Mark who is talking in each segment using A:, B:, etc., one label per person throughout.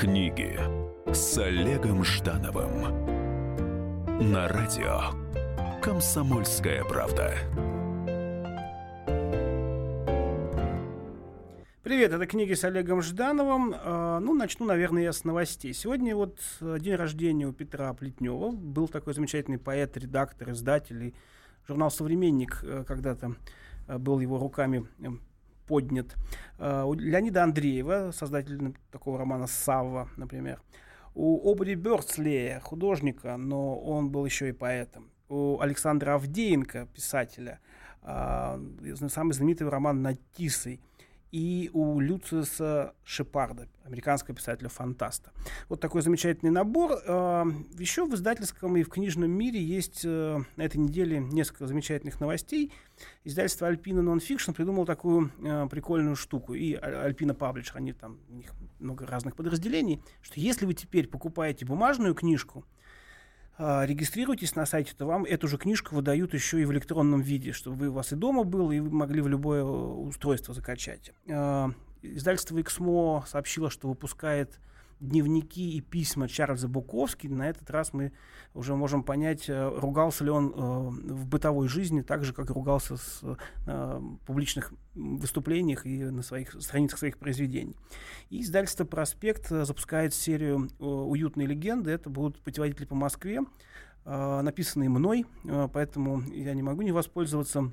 A: Книги с Олегом Ждановым на радио Комсомольская правда.
B: Привет, это книги с Олегом Ждановым. А, ну, начну, наверное, я с новостей. Сегодня вот э, день рождения у Петра Плетнева. Был такой замечательный поэт, редактор, издатель. И журнал «Современник» э, когда-то э, был его руками поднят. У Леонида Андреева, создателя такого романа «Савва», например. У Обри Бёрдслея, художника, но он был еще и поэтом. У Александра Авдеенко, писателя, а, самый знаменитый роман «Над Тисой» и у Люциуса Шепарда, американского писателя-фантаста. Вот такой замечательный набор. А, Еще в издательском и в книжном мире есть э, на этой неделе несколько замечательных новостей. Издательство Альпина Nonfiction придумало такую э, прикольную штуку. И Альпина Паблишер, они там, у них много разных подразделений, что если вы теперь покупаете бумажную книжку, регистрируйтесь на сайте, то вам эту же книжку выдают еще и в электронном виде, чтобы вы у вас и дома был, и вы могли в любое устройство закачать. А, издательство «Эксмо» сообщило, что выпускает дневники и письма Чарльза Буковски. На этот раз мы уже можем понять, э, ругался ли он э, в бытовой жизни так же, как ругался с э, публичных выступлениях и на своих страницах своих произведений. И издательство «Проспект» запускает серию «Уютные легенды». Это будут путеводители по Москве, написанные мной, поэтому я не могу не воспользоваться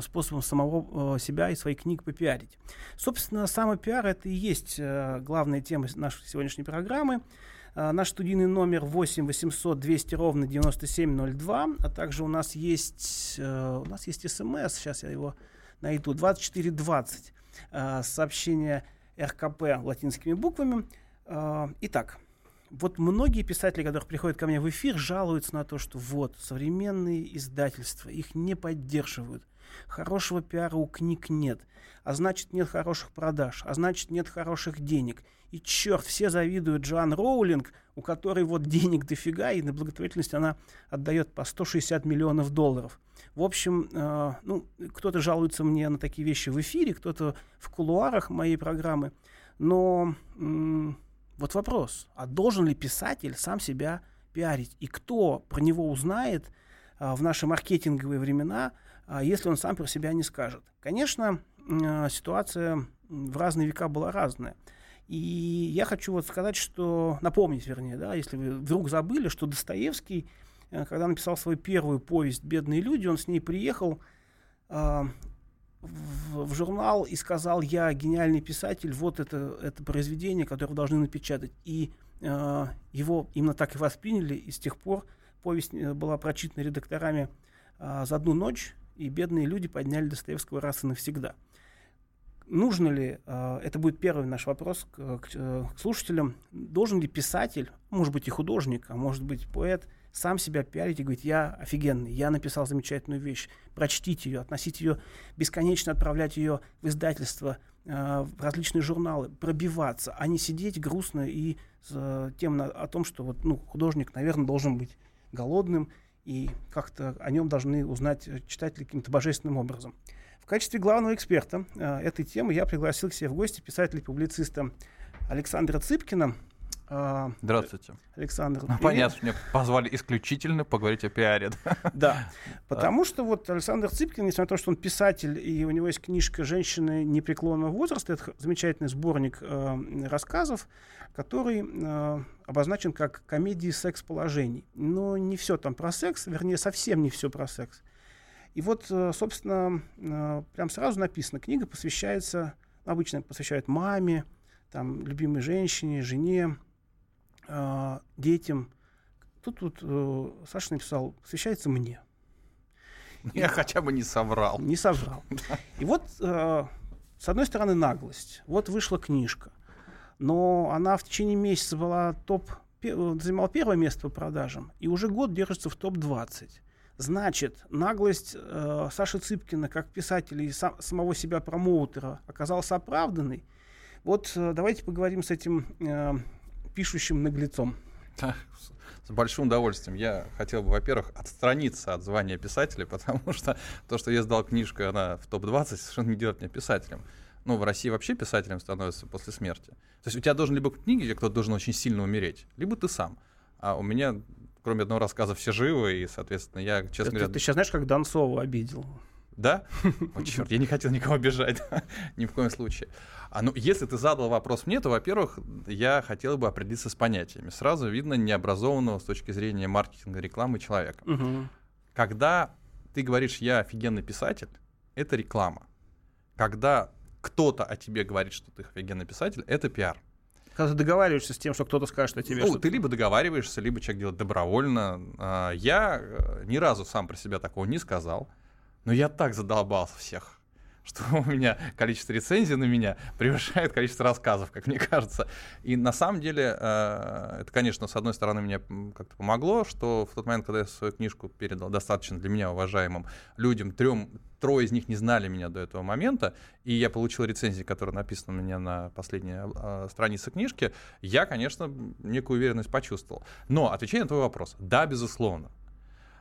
B: способом самого э, себя и своих книг попиарить. Собственно, самопиар это и есть э, главная тема нашей сегодняшней программы. Наш студийный номер 8 800 200 ровно 9702, а также у нас есть, у нас есть смс, сейчас я его найду, 2420, сообщение РКП латинскими буквами. Итак, вот многие писатели, которые приходят ко мне в эфир, жалуются на то, что вот современные издательства их не поддерживают. Хорошего пиара у книг нет. А значит, нет хороших продаж. А значит, нет хороших денег. И черт, все завидуют Джоан Роулинг, у которой вот денег дофига, и на благотворительность она отдает по 160 миллионов долларов. В общем, э, ну, кто-то жалуется мне на такие вещи в эфире, кто-то в кулуарах моей программы. Но м- вот вопрос, а должен ли писатель сам себя пиарить? И кто про него узнает э, в наши маркетинговые времена, если он сам про себя не скажет. Конечно, а, ситуация в разные века была разная. И я хочу вот сказать, что, напомнить, вернее, да, если вы вдруг забыли, что Достоевский, э, когда написал свою первую повесть «Бедные люди», он с ней приехал э, в, в журнал и сказал, я гениальный писатель, вот это, это произведение, которое вы должны напечатать. И э, его именно так и восприняли, и с тех пор повесть э, была прочитана редакторами э, за одну ночь, и бедные люди подняли Достоевского раз и навсегда. Нужно ли, э, это будет первый наш вопрос к, к, э, к слушателям, должен ли писатель, может быть и художник, а может быть поэт, сам себя пиарить и говорить, я офигенный, я написал замечательную вещь, прочтите ее, относите ее, бесконечно отправлять ее в издательство, э, в различные журналы, пробиваться, а не сидеть грустно и с тем о том, что вот, ну, художник, наверное, должен быть голодным, и как-то о нем должны узнать читатели каким-то божественным образом. В качестве главного эксперта э, этой темы я пригласил к себе в гости писателя и публициста Александра Цыпкина.
C: Э, Здравствуйте.
B: Александр.
C: Ну, понятно, меня позвали исключительно поговорить о пиаре.
B: Да, потому что вот Александр Цыпкин, несмотря на то, что он писатель, и у него есть книжка «Женщины непреклонного возраста», это замечательный сборник э, рассказов, который э, обозначен как комедии секс-положений. Но не все там про секс, вернее, совсем не все про секс. И вот, э, собственно, э, прям сразу написано, книга посвящается, обычно посвящают маме, там, любимой женщине, жене, э, детям. Тут вот э, Саша написал, посвящается мне.
C: Я и, хотя бы не соврал.
B: Не соврал. И вот, э, с одной стороны, наглость. Вот вышла книжка но она в течение месяца была топ, занимала первое место по продажам и уже год держится в топ-20. Значит, наглость э, Саши Цыпкина как писателя и сам, самого себя промоутера оказалась оправданной. Вот э, давайте поговорим с этим э, пишущим наглецом.
C: С большим удовольствием. Я хотел бы, во-первых, отстраниться от звания писателя, потому что то, что я сдал книжку, она в топ-20, совершенно не делает меня писателем. ну, в России вообще писателем становится после смерти. То есть у тебя должен либо книги, где кто-то должен очень сильно умереть, либо ты сам. А у меня, кроме одного рассказа, все живы, и, соответственно, я, честно
B: Ты,
C: говоря...
B: ты сейчас знаешь, как Донцова обидел?
C: Да? О, черт, я не хотел никого обижать. Ни в коем случае. А ну, если ты задал вопрос мне, то, во-первых, я хотел бы определиться с понятиями. Сразу видно необразованного с точки зрения маркетинга, рекламы человека.
B: Мгм.
C: Когда ты говоришь «я офигенный писатель», это реклама. Когда кто-то о тебе говорит, что ты офигенный писатель, это пиар.
B: Когда ты договариваешься с тем, что кто-то скажет о тебе.
C: Ну, ты либо договариваешься, либо человек делает добровольно. А, Я э, ни разу сам про себя такого не сказал, но я так задолбался всех, что у меня количество рецензий на меня превышает количество рассказов, как мне кажется. И на самом деле, э, это, конечно, с одной стороны, мне как-то помогло, что в тот момент, когда я свою книжку передал достаточно для меня уважаемым людям, трем, трое из них не знали меня до этого момента, и я получил рецензии, которые написаны у меня на последней э, странице книжки, я, конечно, некую уверенность почувствовал. Но, отвечая на твой вопрос, да, безусловно.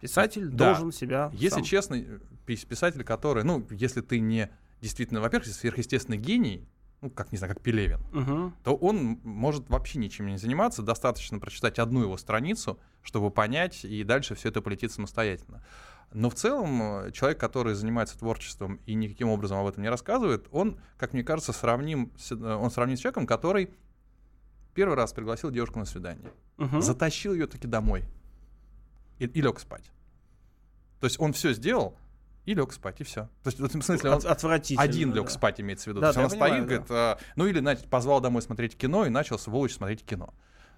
B: Писатель
C: Да.
B: должен себя.
C: Если
B: сам-
C: честно, пис- писатель, который, ну, если ты не действительно, во-первых, сверхъестественный гений, ну, как, не знаю, как Пелевин,
B: Мгм.
C: то он может вообще ничем не заниматься, достаточно прочитать одну его страницу, чтобы понять, и дальше все это полетит самостоятельно. Но в целом э, человек, который занимается творчеством и никаким образом об этом не рассказывает, он, как мне кажется, сравним, с- э, он сравним с человеком, который первый раз пригласил девушку на свидание,
B: Мгм.
C: затащил ее таки домой и, и лег спать. То есть он все сделал и лег спать, и все. То есть в этом смысле он
B: От- отвратительно.
C: один лег
B: да.
C: спать, имеется в виду.
B: Да,
C: То есть
B: да,
C: он
B: я
C: стоит,
B: понимаю,
C: говорит, а, ну или значит, позвал домой смотреть кино и начал сволочь смотреть кино.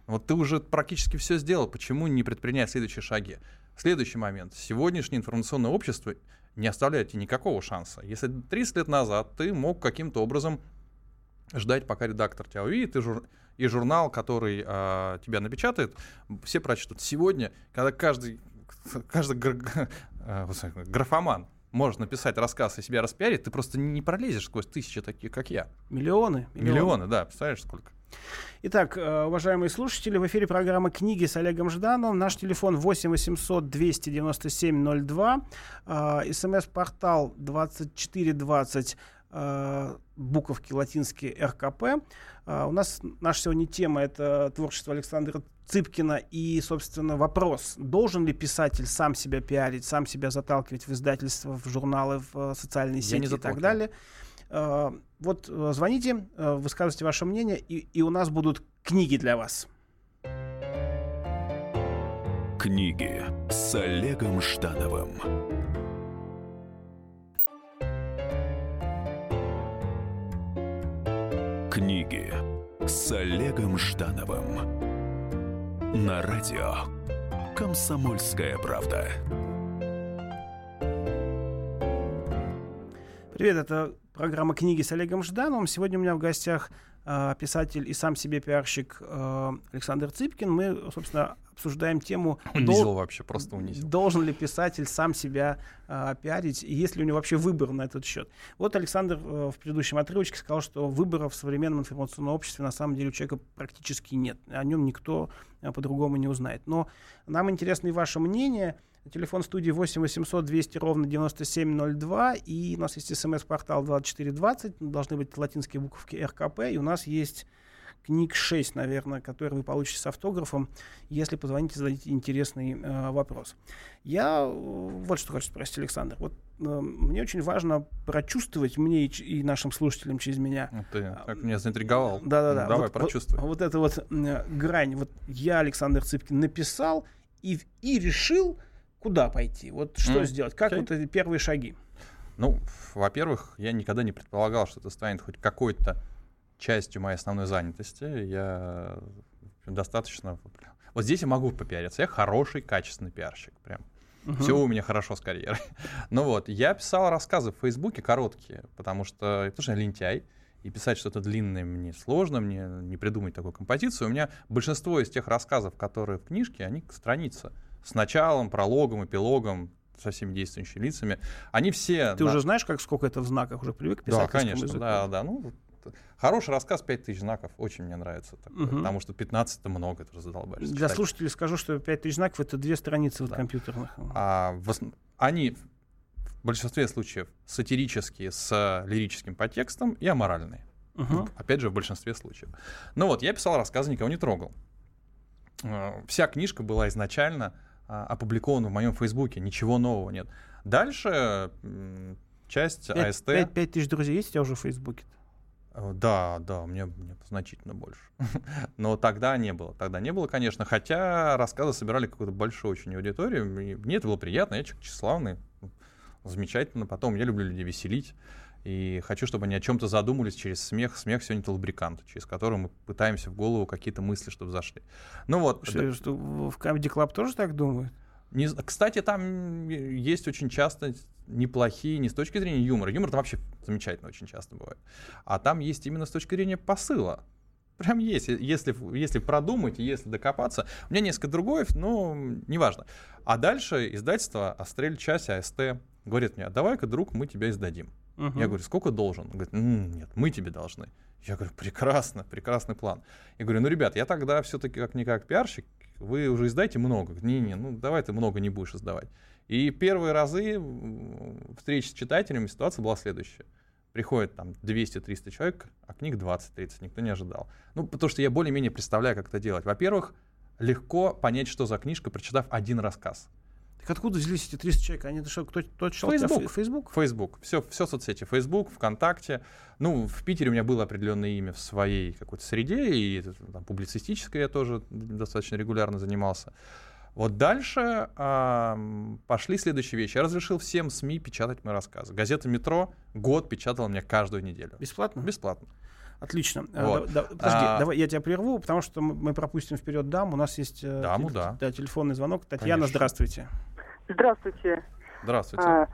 C: Вот ты уже практически все сделал, почему не предпринять следующие шаги? Следующий момент. Сегодняшнее информационное общество не оставляет тебе никакого шанса. Если 30 лет назад ты мог каким-то образом ждать, пока редактор тебя увидит, и, жур- и журнал, который а, тебя напечатает, все прочтут. Сегодня, когда каждый, каждый гра- а, графоман может написать рассказ и себя распиарить, ты просто не пролезешь сквозь тысячи таких, как я.
B: Миллионы.
C: Миллионы, да, представляешь, сколько?
B: Итак, э, уважаемые слушатели, в эфире программа «Книги» с Олегом Ждановым. Наш телефон 8 800 297 02. э, СМС-портал 2420, э, буковки латинские РКП. Э, У нас наша сегодня тема — это творчество Александра Цыпкина и, собственно, вопрос, должен ли писатель сам себя пиарить, сам себя заталкивать в издательства, в журналы, в э, социальные сети и так далее. Э, Вот э, звоните, э, высказывайте ваше мнение, и, и у нас будут книги для вас.
A: Книги с Олегом Ждановым. Книги с Олегом Ждановым. На радио «Комсомольская правда».
B: Привет, это программа «Книги с Олегом Ждановым». Сегодня у меня в гостях э, писатель и сам себе пиарщик э, Александр Цыпкин. Мы, собственно, обсуждаем тему
C: Унизил
B: дол-
C: вообще, просто унизил.
B: Должен ли писатель сам себя э, пиарить, и есть ли у него вообще выбор на этот счет? Вот Александр э, в предыдущем отрывочке сказал, что выбора в современном информационном обществе на самом деле у человека практически нет. О нем никто э, по-другому не узнает. Но нам интересно и ваше мнение. Телефон студии 8 800 200 ровно 9702. И у нас есть смс-портал 2420. Должны быть латинские буковки РКП. И у нас есть книг 6, наверное, которые вы получите с автографом, если позвоните, зададите интересный э, вопрос. Я э, вот что хочу спросить, Александр. Вот э, мне очень важно прочувствовать мне и, и нашим слушателям через меня.
C: Ну, Ты так меня заинтриговал.
B: Да-да-да.
C: Ну, давай,
B: вот,
C: прочувствуй.
B: Вот, вот эта вот э, грань. Вот я, Александр Цыпкин, написал и, и решил, куда пойти. Вот что
C: М,
B: сделать. Как
C: окей.
B: вот эти первые шаги.
C: Ну, во-первых, я никогда не предполагал, что это станет хоть какой-то частью моей основной занятости. Я достаточно... Вот здесь я могу попиариться. Я хороший, качественный пиарщик. Прям.
B: Мгм.
C: Все у меня хорошо с карьерой. Ну вот, я писал рассказы в Фейсбуке короткие, потому что, потому что я лентяй, и писать что-то длинное мне сложно, мне не придумать такую композицию. У меня большинство из тех рассказов, которые в книжке, они страница. С началом, прологом, эпилогом, со всеми действующими лицами. Они все...
B: Ты
C: на-
B: уже знаешь, как сколько это в знаках уже привык к
C: Да, конечно,
B: языку?
C: да, да. Ну, вот, хороший рассказ 5000 знаков, очень мне нравится. такое,
B: Мгм.
C: Потому что 15 это много, это задолбаешься
B: Для
C: читать.
B: слушателей скажу, что 5000 знаков это две страницы вот
C: Да.
B: компьютерных.
C: А в ос- они в большинстве случаев сатирические с лирическим подтекстом и аморальные.
B: Мгм.
C: Опять же, в большинстве случаев. Ну вот, я писал рассказы, никого не трогал. Э, Вся книжка была изначально а, опубликована в моем фейсбуке, ничего нового нет. Дальше часть
B: Пять-
C: АСТ...
B: пять- пять тысяч друзей есть у тебя уже в Фейсбуке?
C: Э, Да, да, у меня, у меня значительно больше. Но тогда не было. Тогда не было, конечно. Хотя рассказы собирали какую-то большую очень аудиторию. Мне это было приятно. Я человек тщеславный. Замечательно. Потом я люблю людей веселить. И хочу, чтобы они о чем-то задумались через смех. Смех сегодня это лубрикант, через который мы пытаемся в голову какие-то мысли, чтобы зашли. Ну вот.
B: Что, что в Comedy Club тоже так думают?
C: Не Кстати, там есть очень часто неплохие, не с точки зрения юмора. Юмор там вообще замечательно очень часто бывает. А там есть именно с точки зрения посыла. Прям есть, э- если, если продумать, и если докопаться. У меня несколько другое, но неважно. А дальше издательство «Астрель часть АСТ» говорит мне, «А давай-ка, друг, мы тебя издадим.
B: Мгм.
C: Я говорю, сколько должен? Он говорит, «М, нет, мы тебе должны. Я говорю, прекрасно, прекрасный план. Я говорю, ну, ребят, я тогда все-таки как-никак пиарщик, вы уже издайте много. Не-не, ну давай ты много не будешь издавать. И первые разы м, встреч с читателями ситуация была следующая. Приходит там 200-300 человек, а книг 20-30, никто не ожидал. Ну, потому что я более-менее представляю, как это делать. Во-первых, легко понять, что за книжка, прочитав один рассказ.
B: Так откуда взялись эти 300 человек? Они это что, кто, кто читал?
C: Facebook.
B: Facebook?
C: Facebook, все, все соцсети, Facebook, ВКонтакте. Ну, в Питере у меня было определенное имя в своей какой-то среде, и там, публицистической я тоже достаточно регулярно занимался. Вот дальше ам, пошли следующие вещи. Я разрешил всем СМИ печатать мои рассказы. Газета «Метро» год печатала мне каждую неделю.
B: Бесплатно?
C: Бесплатно.
B: Отлично. А,
C: Вот.
B: да- да- подожди,
C: А-
B: давай я тебя прерву, потому что мы пропустим вперед дам. У нас есть э,
C: Даму,
B: теле-
C: да.
B: да, телефонный звонок. Татьяна,
C: Конечно.
B: здравствуйте.
D: Здравствуйте.
C: Здравствуйте.
D: А,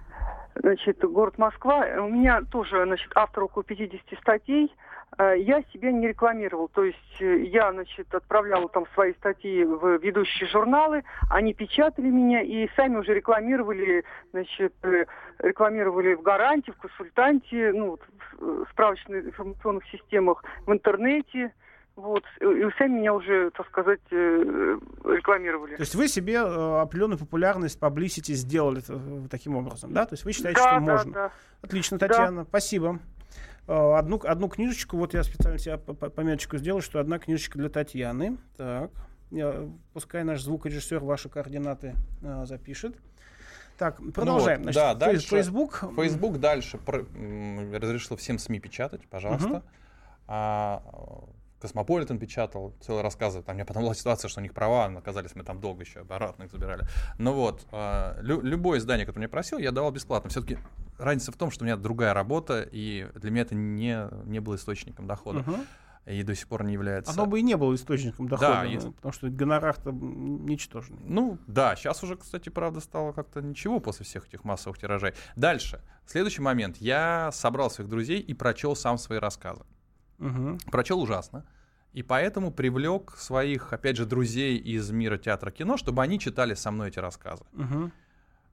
D: Значит, город Москва. У меня тоже, значит, автор около 50 статей. А, Я себя не рекламировал. То есть э, я, значит, отправляла там свои статьи в ведущие журналы, они печатали меня и сами уже рекламировали, значит, э, рекламировали в гарантии, в консультанте, ну, вот в э, справочных информационных системах, в интернете. Вот. И сами меня уже, так сказать, э, рекламировали.
B: То есть вы себе э, определенную популярность, publicity сделали э, таким образом, да? То есть вы считаете,
D: да,
B: что
D: да,
B: можно?
D: да.
B: Отлично, Татьяна, спасибо. Э, Одну, одну книжечку, вот я специально себе по- по- пометочку сделал, что одна книжечка для Татьяны. Так, пускай наш звукорежиссер ваши координаты запишет. Так, продолжаем.
C: Ну
B: Значит,
C: да,
B: фейс-
C: дальше
B: Facebook.
C: Facebook дальше про- разрешил всем СМИ печатать, пожалуйста.
B: Мгм.
C: А, Космополитен печатал целые рассказы. Там у меня потом была ситуация, что у них права, оказались мы там долго еще обратно их забирали. Ну вот, а, лю- любое издание, которое меня просил, я давал бесплатно. Все-таки разница в том, что у меня другая работа, и для меня это не, не было источником дохода. И до сих пор не является.
B: Оно бы и не было источником дохода,
C: Да, если-
B: потому что гонорар-то ничтожный.
C: Ну, да, сейчас уже, кстати, правда, стало как-то ничего после всех этих массовых тиражей. Дальше. Следующий момент. Я собрал своих друзей и прочел сам свои рассказы.
B: Мгм.
C: Прочел ужасно. И поэтому привлек своих, опять же, друзей из мира театра кино, чтобы они читали со мной эти рассказы.
B: Мгм.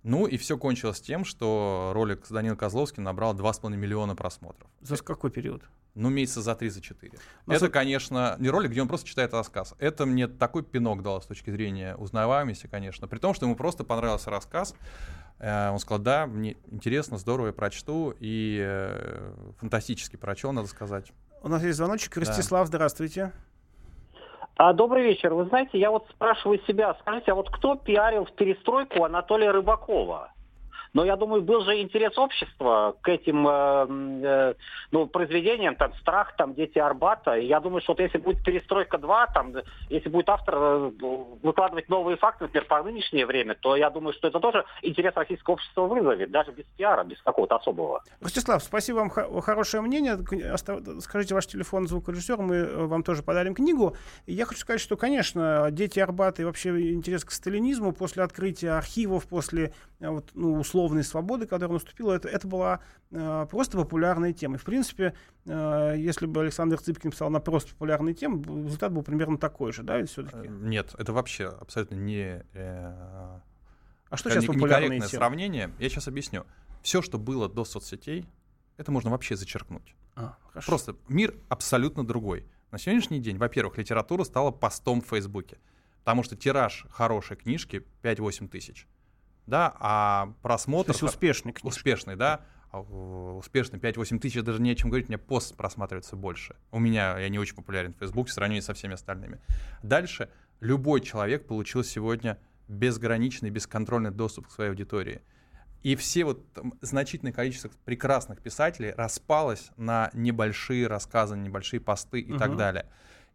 C: Ну и все кончилось тем, что ролик с Данилом Козловским набрал 2,5 миллиона просмотров.
B: За какой период?
C: Ну, месяца за 3 за 4.
B: Ну,
C: это,
B: су-
C: конечно, не ролик, где он просто читает рассказ. Это мне такой пинок дало с точки зрения узнаваемости, конечно. При том, что ему просто понравился рассказ. Э, Он сказал, да, мне интересно, здорово, я прочту. И э, фантастически прочел, надо сказать.
B: У нас есть звоночек.
C: Да.
B: Ростислав, здравствуйте.
E: А, добрый вечер. Вы знаете, я вот спрашиваю себя, скажите, а вот кто пиарил в перестройку Анатолия Рыбакова? Но я думаю, был же интерес общества к этим э, э, ну, произведениям, там «Страх», там «Дети Арбата». И я думаю, что вот если будет «Перестройка 2», там, если будет автор э, выкладывать новые факты, например, по нынешнее время, то я думаю, что это тоже интерес российского общества вызовет, даже без пиара, без какого-то особого.
B: Ростислав, спасибо вам, хо- хорошее мнение. Скажите ваш телефон звукорежиссера, мы э, вам тоже подарим книгу. Я хочу сказать, что, конечно, дети Арбата и вообще интерес к сталинизму после открытия архивов, после э, вот, ну, условной свободы, которая наступила, это, это была э, просто популярная тема. И, в принципе, э, если бы Александр Цыпкин писал на просто популярные темы, результат был примерно такой же, да, ведь
C: Э,
B: все-таки.
C: Нет, это вообще абсолютно не... э,
B: А что сейчас популярные темы?
C: сравнение. Я сейчас объясню. Все, что было до соцсетей, это можно вообще зачеркнуть.
B: А, хорошо.
C: Просто мир абсолютно другой. На сегодняшний день, во-первых, литература стала постом в Фейсбуке. Потому что тираж хорошей книжки 5-8 тысяч. Да, а просмотр...
B: То есть успешный книжка.
C: Успешный, да. А, у- Успешный 5-8 тысяч, даже не о чем говорить, у меня пост просматривается больше. У меня, я не очень популярен в Facebook в сравнении со всеми остальными. Дальше, любой человек получил сегодня безграничный, бесконтрольный доступ к своей аудитории. И все вот там значительное количество прекрасных писателей распалось на небольшие рассказы, небольшие посты и так
B: Мгм.
C: далее.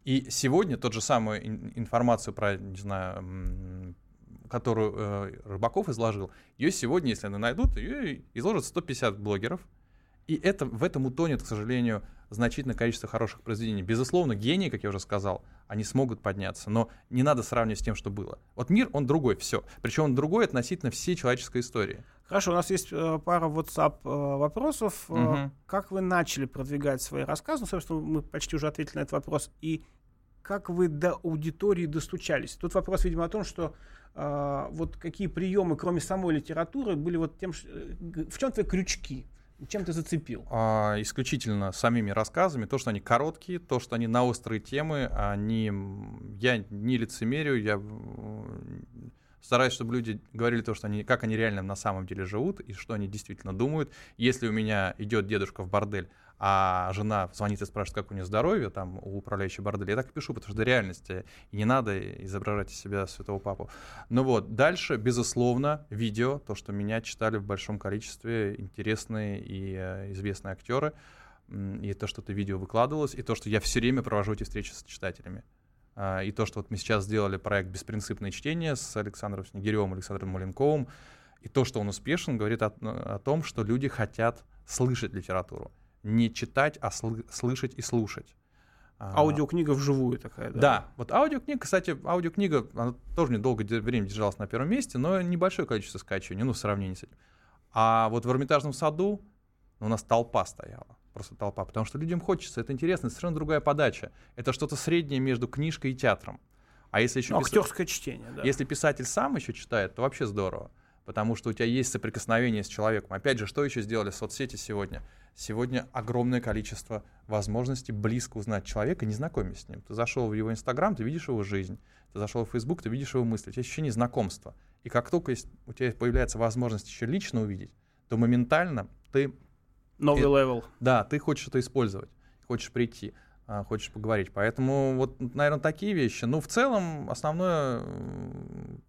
C: И сегодня тот же самую ин- информацию про, не знаю, которую э, Рыбаков изложил, ее сегодня, если они найдут, ее изложат 150 блогеров. И это, в этом утонет, к сожалению, значительное количество хороших произведений. Безусловно, гении, как я уже сказал, они смогут подняться, но не надо сравнивать с тем, что было. Вот мир, он другой, все. Причем он другой относительно всей человеческой истории.
B: Хорошо, у нас есть э, пара WhatsApp э, вопросов.
C: Мгм.
B: Как вы начали продвигать свои рассказы? Ну, собственно, мы почти уже ответили на этот вопрос. И как вы до аудитории достучались? Тут вопрос, видимо, о том, что вот какие приемы, кроме самой литературы, были вот тем, э, в чем твои крючки? Чем ты зацепил?
C: А, исключительно самими рассказами, то, что они короткие, то, что они на острые темы, они, я не лицемерю, я стараюсь, чтобы люди говорили то, что они, как они реально на самом деле живут и что они действительно думают. Если у меня идет дедушка в бордель, а жена звонит и спрашивает, как у нее здоровье, там, у управляющей борделя, я так и пишу, потому что это реальность, э, и не надо изображать из себя святого папу. Ну вот, дальше, безусловно, видео, то, что меня читали в большом количестве интересные и э, известные актеры, и то, что это видео выкладывалось, и то, что я все время провожу эти встречи с читателями. А, И то, что вот мы сейчас сделали проект «Беспринципное чтение» с Александром Снегиревым, Александром Маленковым, и то, что он успешен, говорит о, о том, что люди хотят слышать литературу. Не читать, а слы- слышать и слушать. А,
B: Аудиокнига вживую такая, да?
C: да, вот аудиокнига, кстати, аудиокнига, она тоже недолго время держалась на первом месте, но небольшое количество скачиваний, ну, в сравнении с этим. А вот в Эрмитажном саду у нас толпа стояла, просто толпа, потому что людям хочется, это интересно, это совершенно другая подача. Это что-то среднее между книжкой и театром. А если еще
B: Ну, актерское чтение, да.
C: если писатель сам еще читает, то вообще здорово. Потому что у тебя есть соприкосновение с человеком. Опять же, что еще сделали соцсети сегодня? Сегодня огромное количество возможностей близко узнать человека, не знакомясь с ним. Ты зашел в его Инстаграм, ты видишь его жизнь. Ты зашел в Фейсбук, ты видишь его мысли. У тебя ощущение знакомства. И как только есть- у тебя появляется возможность еще лично увидеть, то моментально ты
B: Новый level.
C: да, ты хочешь это использовать, хочешь прийти, а, хочешь поговорить. Поэтому вот, наверное, такие вещи. Ну, в целом, основное,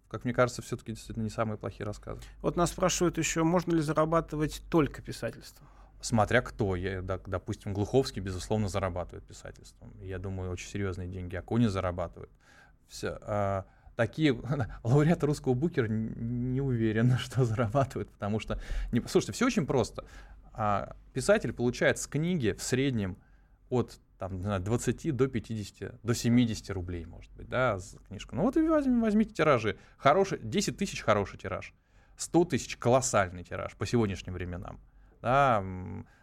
C: как мне кажется, все-таки действительно не самые плохие рассказы.
B: Вот нас спрашивают еще, можно ли зарабатывать только писательством?
C: Смотря кто. Я, допустим, Глуховский, безусловно, зарабатывает писательством. Я думаю, очень серьезные деньги. Акунин зарабатывает. Все. а, такие лауреаты русского букера не уверен, что зарабатывают, потому что... Не, слушайте, все очень просто. А, писатель получает с книги в среднем от там, не знаю, 20 до 50, до 70 рублей, может быть, да, за книжку. Ну вот и возьмите, возьмите тиражи. Хороший, 10 тысяч хороший тираж. 100 тысяч колоссальный тираж по сегодняшним временам. Да,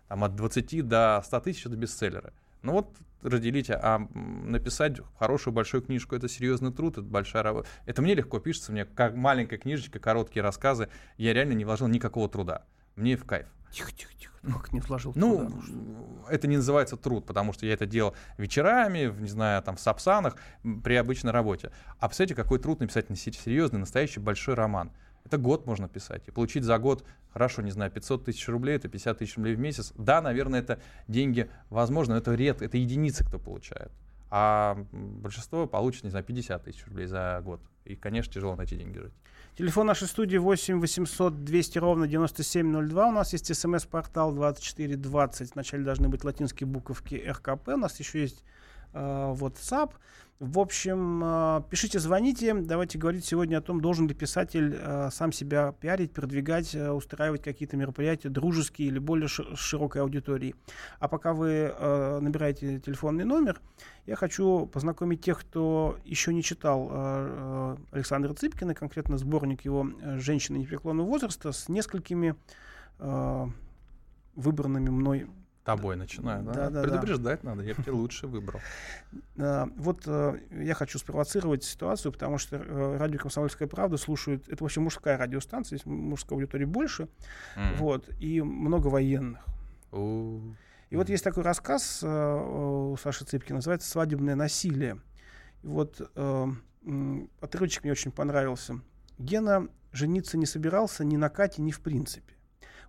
C: там от 20 до 100 тысяч это бестселлеры. Ну вот разделите, а написать хорошую большую книжку это серьезный труд, это большая работа. Это мне легко пишется, мне как маленькая книжечка, короткие рассказы. Я реально не вложил никакого труда. Мне в кайф.
B: Тихо, тихо, тихо. Ты Как не вложил
C: Ну,
B: туда, что?
C: это не называется труд, потому что я это делал вечерами, в, не знаю, там, в Сапсанах, при обычной работе. А представляете, какой труд написать на се- серьезный, настоящий большой роман. Это год можно писать. И получить за год, хорошо, не знаю, 500 тысяч рублей, это 50 тысяч рублей в месяц. Да, наверное, это деньги, возможно, но это ред, это единицы, кто получает. А большинство получит, не знаю, 50 тысяч рублей за год. И, конечно, тяжело на эти деньги жить.
B: Телефон нашей студии 8 800 200 ровно 9702. У нас есть смс-портал 2420. Вначале должны быть латинские буковки РКП. У нас еще есть э, WhatsApp. В общем, э, пишите, звоните. Давайте говорить сегодня о том, должен ли писатель э, сам себя пиарить, продвигать, э, устраивать какие-то мероприятия дружеские или более ши- широкой аудитории. А пока вы набираете телефонный номер, я хочу познакомить тех, кто еще не читал Александра Цыпкина, конкретно сборник его «Женщины непреклонного возраста» с несколькими выбранными мной.
C: Тобой начинаю, да?
B: Да-да-да.
C: Предупреждать надо, я бы тебе лучше выбрал.
B: Вот э, я хочу спровоцировать ситуацию, потому что э, радио «Комсомольская правда» слушают... Это вообще мужская радиостанция, здесь мужской аудитории больше.
C: М.
B: Вот, и много военных.
C: У.
B: И вот есть такой рассказ э, у Саши Цыпкина, называется «Свадебное насилие». И вот отрывочек мне очень понравился. Гена жениться не собирался ни на Кате, ни в принципе.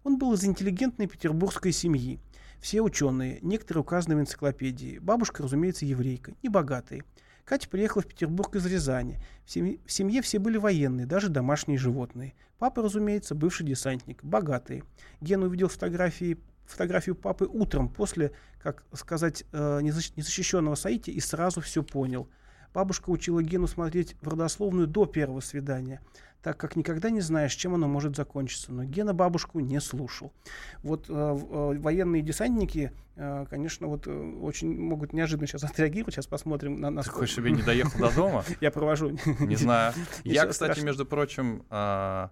B: Он был из интеллигентной петербургской семьи. Все ученые, некоторые указаны в энциклопедии. Бабушка, разумеется, еврейка, небогатые. Катя приехала в Петербург из Рязани. В семье, все были военные, даже домашние животные. Папа, разумеется, бывший десантник, богатые. Ген увидел фотографии фотографию папы утром, после, как сказать, э, незащищенного Саити, и сразу все понял. Бабушка учила Гену смотреть в родословную до первого свидания так как никогда не знаешь, чем оно может закончиться. Но Гена бабушку не слушал. Вот э, э, военные десантники, э, конечно, вот э, очень могут неожиданно сейчас отреагировать. Сейчас посмотрим на нас.
C: Ты хочешь, себе не доехал до дома?
B: Я провожу.
C: Не знаю. Я, кстати, между прочим, а,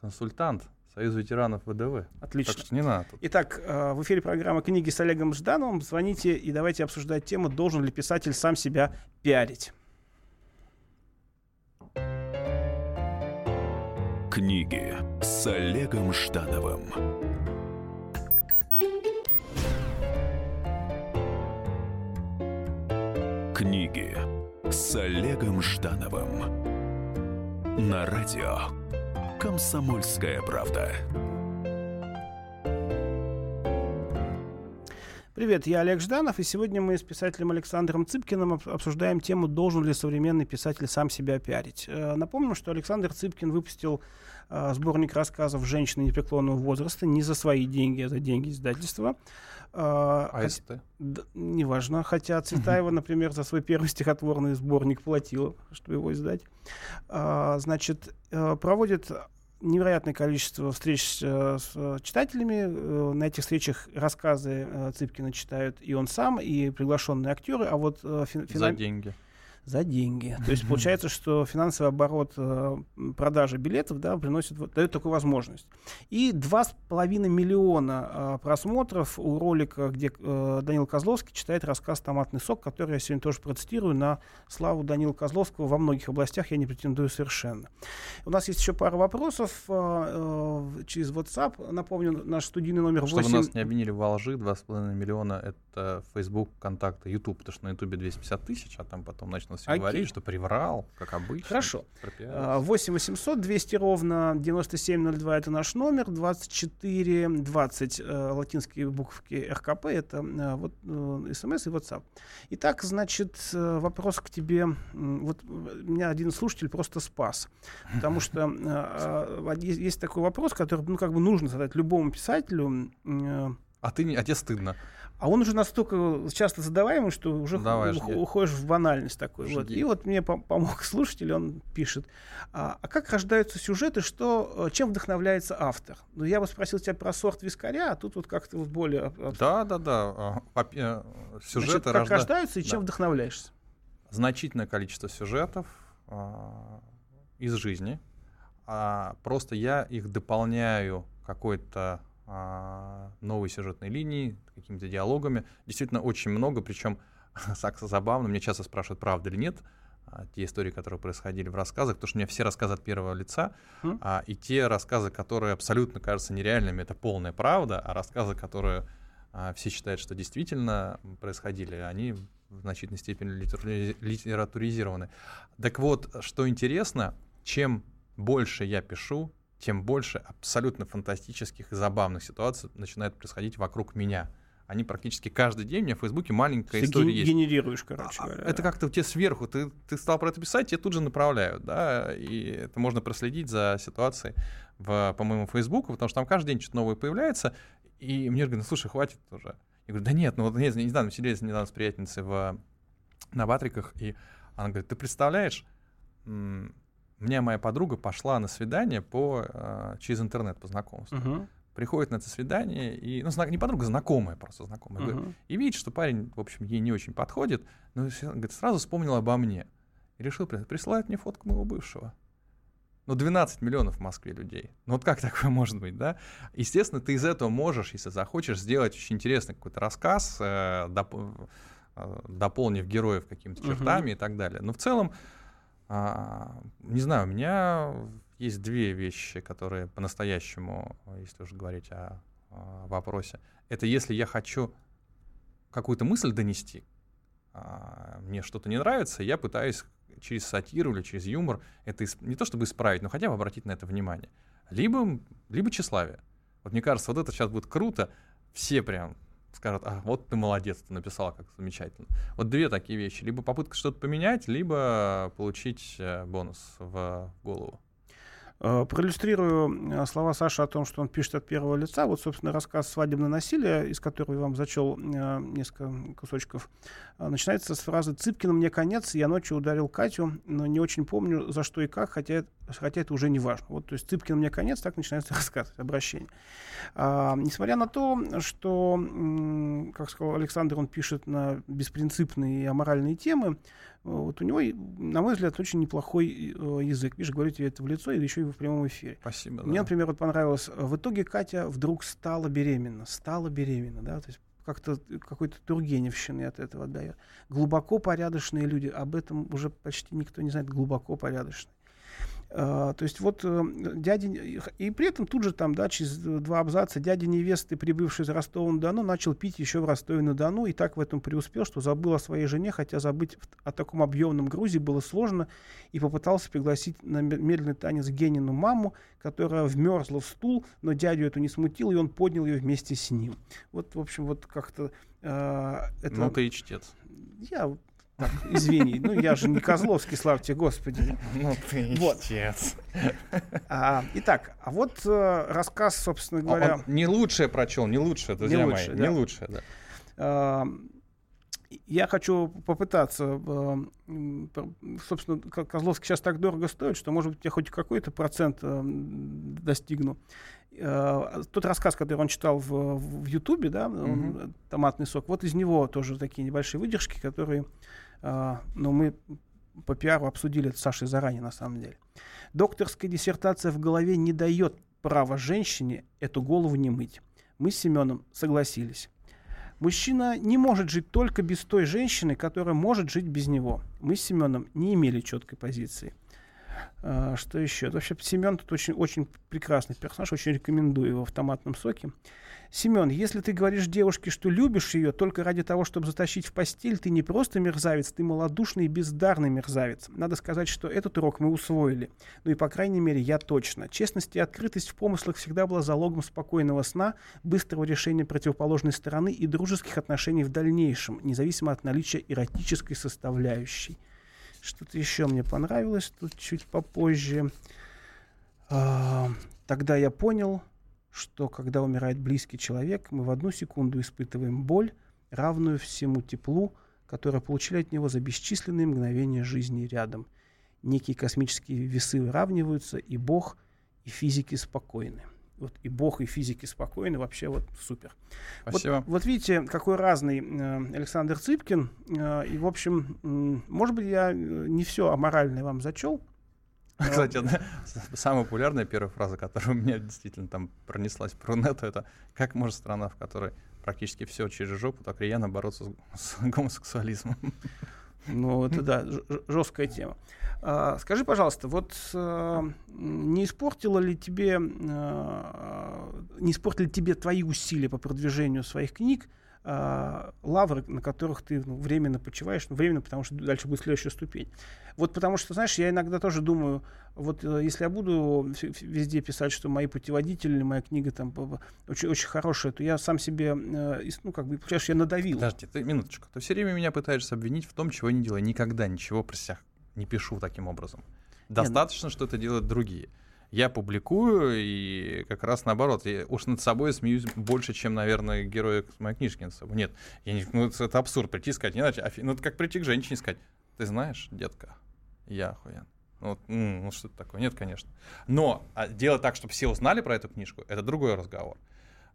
C: консультант Союз ветеранов ВДВ.
B: Отлично.
C: Так что не надо.
B: Итак, э, в эфире программа «Книги с Олегом Ждановым». Звоните и давайте обсуждать тему, должен ли писатель сам себя пиарить.
A: Книги с Олегом Ждановым. Книги с Олегом Ждановым. На радио «Комсомольская правда».
B: Привет, я Олег Жданов, и сегодня мы с писателем Александром Цыпкиным обсуждаем тему, должен ли современный писатель сам себя пиарить. Э, напомню, что Александр Цыпкин выпустил э, сборник рассказов «Женщины непреклонного возраста» не за свои деньги, а за деньги издательства.
C: Э, а хотя,
B: да, неважно, хотя Цветаева, например, за свой первый стихотворный сборник платила, чтобы его издать. Значит, проводит невероятное количество встреч э, с э, читателями. Э, на этих встречах рассказы Цыпкина читают и он сам, и приглашенные актеры. А вот
C: фин... За деньги
B: за деньги. То есть получается, что финансовый оборот э, продажи билетов да, приносит, вот, дает такую возможность. И 2,5 миллиона э, просмотров у ролика, где э, Данил Козловский читает рассказ «Томатный сок», который я сегодня тоже процитирую на славу Данила Козловского. Во многих областях я не претендую совершенно. У нас есть еще пара вопросов через WhatsApp. Напомню, наш студийный номер 8...
C: Чтобы нас не обвинили во лжи, 2,5 миллиона — это Facebook, контакты, YouTube, потому что на YouTube 250 тысяч, а там потом начнут все Окей. говорить, что приврал, как обычно.
B: Хорошо. 8 800 200 ровно 9702 это наш номер, 24 20 э, латинские буковки РКП это э, вот э, смс и WhatsApp. Итак, значит, э, вопрос к тебе. Вот меня один слушатель просто спас, потому что э, э, есть такой вопрос, который ну как бы нужно задать любому писателю.
C: Э, а ты не, а тебе стыдно.
B: А он уже настолько часто задаваемый, что уже Давай, ух- уходишь в банальность такой. Вот. И вот мне помог слушатель, он пишет, а, а как рождаются сюжеты, что, э, чем вдохновляется автор? Ну, я бы спросил тебя про сорт вискаря, а тут вот как-то вот более...
C: Да, да, да. Э, сюжеты Значит,
B: как рожда... рождаются и чем да. вдохновляешься?
C: Значительное количество сюжетов э, из жизни. А просто я их дополняю какой-то а, новой сюжетной линии, какими-то диалогами. Действительно очень много, причем забавно, мне часто спрашивают, правда или нет, а, те истории, которые происходили в рассказах, потому что у меня все рассказы от первого лица, mm. а, и те рассказы, которые абсолютно кажутся нереальными, это полная правда, а рассказы, которые а, все считают, что действительно происходили, они в значительной степени литературизированы. Так вот, что интересно, чем больше я пишу, тем больше абсолютно фантастических и забавных ситуаций начинает происходить вокруг меня. Они практически каждый день у меня в Фейсбуке маленькая ты история есть.
B: генерируешь, короче а, говоря.
C: Это как-то тебе сверху, ты, ты стал про это писать, тебе тут же направляют, да, и это можно проследить за ситуацией в, по моему Фейсбуку, потому что там каждый день что-то новое появляется, и мне говорят, ну слушай, хватит уже. Я говорю, да нет, ну вот нет, не знаю, мы сидели недавно с приятельницей в, на Ватриках, и она говорит, ты представляешь, меня моя подруга пошла на свидание по, э, через интернет по знакомству. Uh-huh. Приходит на это свидание, и, ну, не подруга, знакомая просто знакомая. Говорит, и видит, что парень, в общем, ей не очень подходит, но говорит, сразу вспомнил обо мне. И решил, присылает мне фотку моего бывшего. Ну, 12 миллионов в Москве людей. Ну, вот как такое может быть, да? Естественно, ты из этого можешь, если захочешь, сделать очень интересный какой-то рассказ, э, доп- э, дополнив героев какими-то чертами uh-huh. и так далее. Но в целом, а, не знаю, у меня есть две вещи, которые по-настоящему, если уже говорить о, о вопросе. Это если я хочу какую-то мысль донести, а, мне что-то не нравится, я пытаюсь через сатиру или через юмор это не то чтобы исправить, но хотя бы обратить на это внимание. Либо, либо тщеславие. Вот мне кажется, вот это сейчас будет круто. Все прям скажут, а вот ты молодец, ты написал, как замечательно. Вот две такие вещи. Либо попытка что-то поменять, либо получить э, бонус в голову.
B: Э, проиллюстрирую э, слова Саши о том, что он пишет от первого лица. Вот, собственно, рассказ «Свадебное насилие», из которого я вам зачел несколько кусочков, начинается с фразы «Цыпкину мне конец, я ночью ударил Катю, но не очень помню, за что и как, хотя, хотя это уже не важно». Вот, то есть «Цыпкину мне конец», так начинается рассказ, обращение. А, несмотря на то, что, как сказал Александр, он пишет на беспринципные и аморальные темы, вот у него, на мой взгляд, очень неплохой э, язык. Видишь, говорите это в лицо, и еще и в прямом эфире.
C: Спасибо.
B: Мне, да. например, вот понравилось. В итоге Катя вдруг стала беременна. Стала беременна, да, то есть как-то какой-то Тургеневщины от этого отдает. Глубоко порядочные люди, об этом уже почти никто не знает, глубоко порядочные. Uh, то есть вот uh, дядя... И при этом тут же там, да, через два абзаца дядя невесты, прибывший из Ростова-на-Дону, начал пить еще в Ростове-на-Дону и так в этом преуспел, что забыл о своей жене, хотя забыть о таком объемном грузе было сложно, и попытался пригласить на медленный танец Генину маму, которая вмерзла в стул, но дядю это не смутило, и он поднял ее вместе с ним. Вот, в общем, вот как-то...
C: Uh, это... Ну, ты и чтец.
B: Я так, извини, ну я же не Козловский, славьте Господи.
C: Ну ты вот.
B: А, итак, а вот э, рассказ, собственно говоря... Он
C: не лучшее прочел, не лучшее, друзья не лучшее, мои, да. не лучшее, да.
B: А, я хочу попытаться, э, собственно, Козловский сейчас так дорого стоит, что, может быть, я хоть какой-то процент э, достигну. Э, тот рассказ, который он читал в, Ютубе, да, mm-hmm. «Томатный сок», вот из него тоже такие небольшие выдержки, которые а, но мы по пиару обсудили это с Сашей заранее, на самом деле. Докторская диссертация в голове не дает права женщине эту голову не мыть. Мы с Семеном согласились. Мужчина не может жить только без той женщины, которая может жить без него. Мы с Семеном не имели четкой позиции. А, что еще? Вообще Семен тут очень, очень прекрасный персонаж, очень рекомендую его в томатном соке. Семен, если ты говоришь девушке, что любишь ее только ради того, чтобы затащить в постель, ты не просто мерзавец, ты малодушный и бездарный мерзавец. Надо сказать, что этот урок мы усвоили. Ну и, по крайней мере, я точно. Честность и открытость в помыслах всегда была залогом спокойного сна, быстрого решения противоположной стороны и дружеских отношений в дальнейшем, независимо от наличия эротической составляющей. Что-то еще мне понравилось тут чуть попозже. А, тогда я понял, что когда умирает близкий человек, мы в одну секунду испытываем боль, равную всему теплу, которое получили от него за бесчисленные мгновения жизни рядом. Некие космические весы выравниваются, и Бог, и физики спокойны. Вот и Бог, и физики спокойны, вообще вот супер.
C: Спасибо.
B: Вот, вот видите, какой разный э, Александр Цыпкин. Э, и, в общем, э, может быть, я не все аморальное вам зачел,
C: Кстати, одна, самая популярная первая фраза, которая у меня действительно там пронеслась про нету, это «Как может страна, в которой практически все через жопу, так рьяно бороться с, с гомосексуализмом?»
B: Ну, это да, жесткая тема. А, скажи, пожалуйста, вот а, не испортило ли тебе, а, не испортили тебе твои усилия по продвижению своих книг э, лавры, на которых ты ну, временно почиваешь, ну, временно, потому что дальше будет следующая ступень. Вот потому что, знаешь, я иногда тоже думаю, вот э, если я буду везде писать, что мои путеводители, моя книга там очень, очень хорошая, то я сам себе, э, ну, как бы, понимаешь, я надавил.
C: Подожди, ты минуточку. Ты все время меня пытаешься обвинить в том, чего я не делаю. Никогда ничего про себя не пишу таким образом. Ну Достаточно, Нет. что это делают другие я публикую, и как раз наоборот, я уж над собой смеюсь больше, чем, наверное, герои моей книжки над собой. Нет, я не, ну, это, абсурд, прийти сказать, не иначе, ну это как прийти к женщине и сказать, ты знаешь, детка, я охуен. Ну, ну что это такое? Нет, конечно. Но а, делать так, чтобы все узнали про эту книжку, это другой разговор.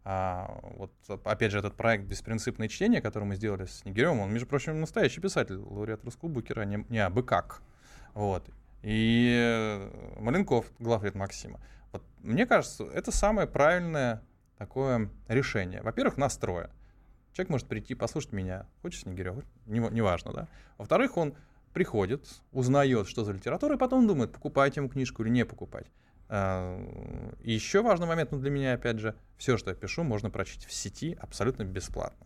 C: А, вот, опять же, этот проект «Беспринципное чтение», который мы сделали с Снегиревым, он, между прочим, настоящий писатель, лауреат русского букера, не, не абы как. Вот и э, Маленков, главред Максима. Вот, мне кажется, это самое правильное такое решение. Во-первых, настроя. Человек может прийти, послушать меня, хочет Снегирева, неважно, не да. Во-вторых, он приходит, узнает, что за литература, и потом думает, покупать ему книжку или не покупать. А, и еще важный момент, ну, для меня, опять же, все, что я пишу, можно прочесть в сети абсолютно бесплатно.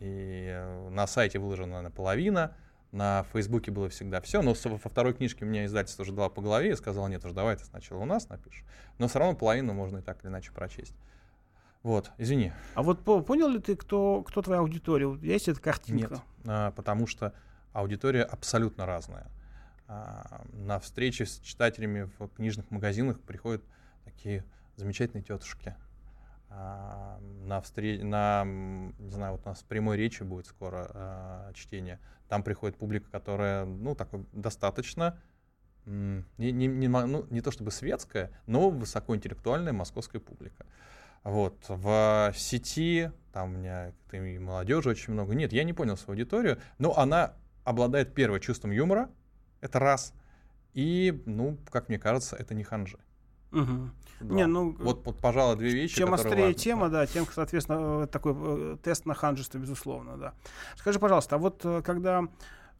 C: И э, на сайте выложена наверное, половина, на Фейсбуке было всегда все, но со- во второй книжке меня издательство уже дало по голове и сказал, нет, уж давай ты сначала у нас напишешь. Но все равно половину можно и так или иначе прочесть. Вот, извини.
B: А вот по- понял ли ты, кто, кто твоя аудитория? Есть эта картинка?
C: Нет, а, потому что аудитория абсолютно разная. А, На встречи с читателями в книжных магазинах приходят такие замечательные тетушки. А, На, встре- на, не знаю, вот у нас в прямой речи будет скоро чтение. Там приходит публика, которая, ну, такой достаточно, не, не, не ну, не то чтобы светская, но высокоинтеллектуальная московская публика. Вот. В сети, там у меня и молодежи очень много. Нет, я не понял свою аудиторию, но она обладает первым чувством юмора, это раз. И, ну, как мне кажется, это не ханжи. Два.
B: Не, ну,
C: вот, вот, пожалуй, две вещи,
B: Чем острее
C: важны.
B: тема, да, тем, соответственно, э, такой э, тест на ханжество, безусловно, да. Скажи, пожалуйста, а вот э, когда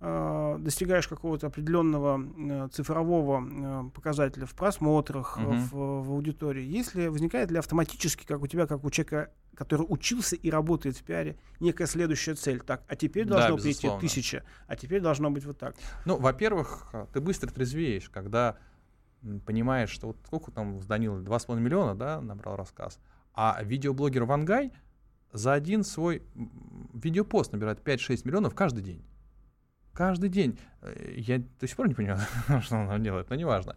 B: э, достигаешь какого-то определенного э, цифрового э, показателя в просмотрах,
C: Мгм.
B: в, в аудитории, если возникает ли автоматически, как у тебя, как у человека, который учился и работает в пиаре, некая следующая цель? Так, а теперь
C: Да,
B: должно прийти
C: безусловно.
B: тысяча, а теперь должно быть вот так.
C: Ну, во-первых, ты быстро трезвеешь, когда понимаешь, что вот сколько там с Данилой, 2,5 миллиона, да, набрал рассказ, а видеоблогер Вангай за один свой видеопост набирает 5-6 миллионов каждый день. Каждый день. Э, Я до сих пор не понимаю, что он делает, но неважно.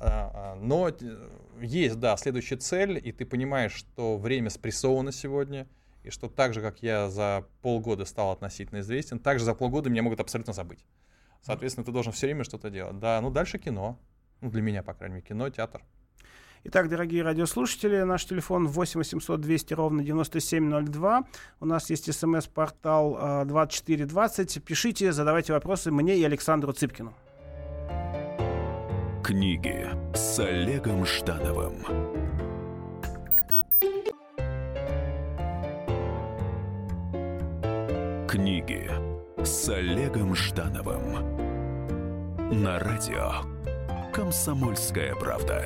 C: А, а, Но э, есть, да, следующая цель, и ты понимаешь, что время спрессовано сегодня, и что так же, как я за полгода стал относительно известен, так же за полгода меня могут абсолютно забыть. Соответственно, ты должен все время что-то делать. Да, ну дальше кино. Ну, для меня, по крайней мере, кино, театр.
B: Итак, дорогие радиослушатели, наш телефон 8 800 200 ровно 9702. У нас есть смс-портал э, 2420. Пишите, задавайте вопросы мне и Александру Цыпкину.
A: Книги с Олегом Ждановым. Книги с Олегом Ждановым. На радио «Комсомольская правда».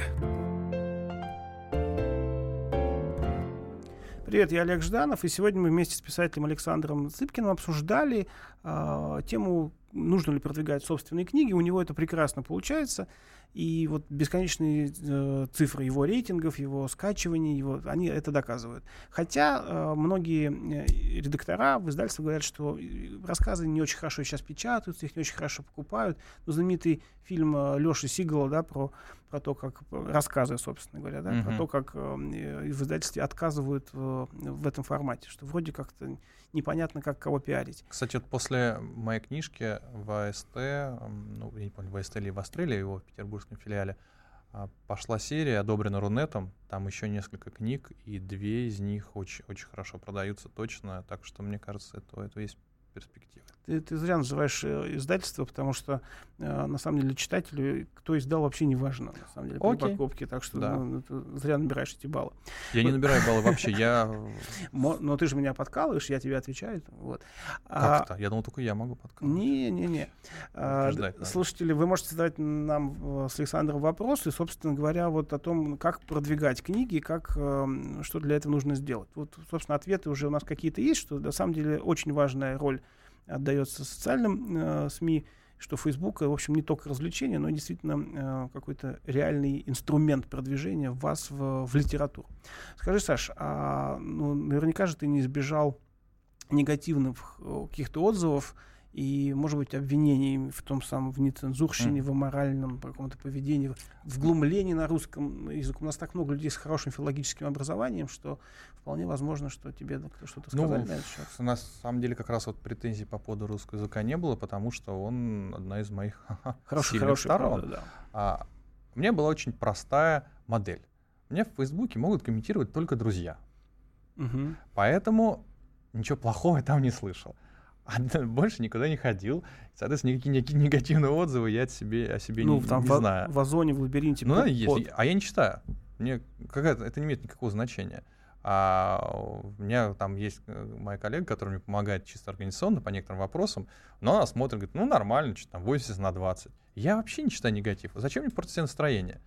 B: Привет, я Олег Жданов, и сегодня мы вместе с писателем Александром Цыпкиным обсуждали э, тему, нужно ли продвигать собственные книги. У него это прекрасно получается. И вот бесконечные э, цифры его рейтингов, его скачиваний, его, они это доказывают. Хотя э, многие э, редактора в издательстве говорят, что э, рассказы не очень хорошо сейчас печатаются, их не очень хорошо покупают. Но знаменитый фильм э, Леши Сигала да, про, про то, как рассказы, собственно говоря, да, про
C: Мгм.
B: то, как э, в издательстве отказывают э, в этом формате, что вроде как-то непонятно, как кого пиарить.
C: Кстати, вот после моей книжки в АСТ, ну, я не помню, в АСТ или в Астреле, его в петербургском филиале, а, пошла серия, одобрена Рунетом. Там еще несколько книг, и две из них очень, очень хорошо продаются точно. Так что, мне кажется, это, это есть перспективы.
B: Ты, ты зря называешь э, издательство, потому что э, на самом деле читателю кто издал вообще не важно, на самом деле, при
C: Окей.
B: покупке. Так что
C: Да.
B: ну, ты зря набираешь эти баллы.
C: Я не набираю баллы вообще, я...
B: Но ты же меня подкалываешь, я тебе отвечаю. Вот. А,
C: Как это? Я думал, только я могу подкалывать.
B: Не-не-не. А, д-
C: надо.
B: Слушатели, вы можете задать нам э, с Александром вопросы, собственно говоря, вот о том, как продвигать книги, как, эм, что для этого нужно сделать. Вот, собственно, ответы уже у нас какие-то есть, что на самом деле очень важная роль отдается социальным э, СМИ, что Facebook, э, в общем, не только развлечение, но и действительно э, какой-то реальный инструмент продвижения вас в, в литературу. Скажи, Саш, а, ну, наверняка же ты не избежал негативных э, каких-то отзывов и, может быть, обвинений в том самом в нецензурщине,
C: Мгм.
B: в аморальном каком-то поведении, в- глумлении на русском языке. У нас так много людей с хорошим филологическим образованием, что вполне возможно, что тебе что-то
C: Ну,
B: сказали на этот счет.
C: На самом деле как раз вот претензий по поводу русского языка не было, потому что он одна из моих
B: Хороший,
C: сильных
B: хороший,
C: сторон.
B: правда, да.
C: А, у меня была очень простая модель. Мне в Фейсбуке могут комментировать только друзья.
B: Мгм.
C: Поэтому ничего плохого я там не слышал. А больше никуда не ходил. Соответственно, никакие, никакие негативные отзывы я о себе, о себе
B: Ну,
C: не,
B: там
C: не
B: в,
C: знаю.
B: в Озоне, в лабиринте.
C: Ну,
B: под-
C: есть.
B: под.
C: А я не читаю. Мне какая-то, это не имеет никакого значения. А у меня там есть э, моя коллега, которая мне помогает чисто организационно по некоторым вопросам, но она смотрит, говорит, ну нормально, что там 80 на 20. Я вообще не читаю негатив. Зачем мне портить настроение?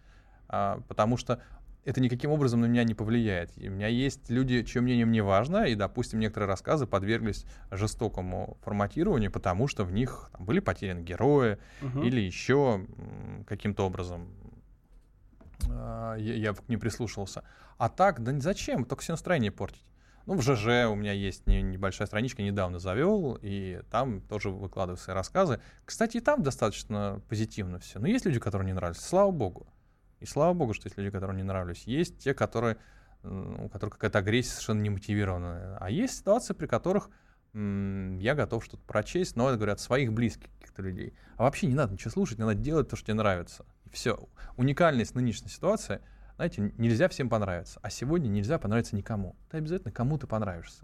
C: А, потому что это никаким образом на меня не повлияет. И у меня есть люди, чье мнение мне важно, и, допустим, некоторые рассказы подверглись жестокому форматированию, потому что в них там, были потеряны герои
B: Мгм.
C: или еще каким-то образом а, я, я к ним прислушивался. А так, да зачем? Только все настроение портить. Ну, в ЖЖ у меня есть не- небольшая страничка, недавно завел, и там тоже выкладываю свои рассказы. Кстати, и там достаточно позитивно все. Но есть люди, которые не нравятся, слава богу. И слава богу, что есть люди, которые не нравились. Есть те, которые, у которых какая-то агрессия совершенно немотивированная. А есть ситуации, при которых я готов что-то прочесть, но это говорят своих близких каких-то людей. А вообще не надо ничего слушать, не надо делать то, что тебе нравится. И все. Уникальность нынешней ситуации, знаете, нельзя всем понравиться. А сегодня нельзя понравиться никому. Ты обязательно кому-то понравишься.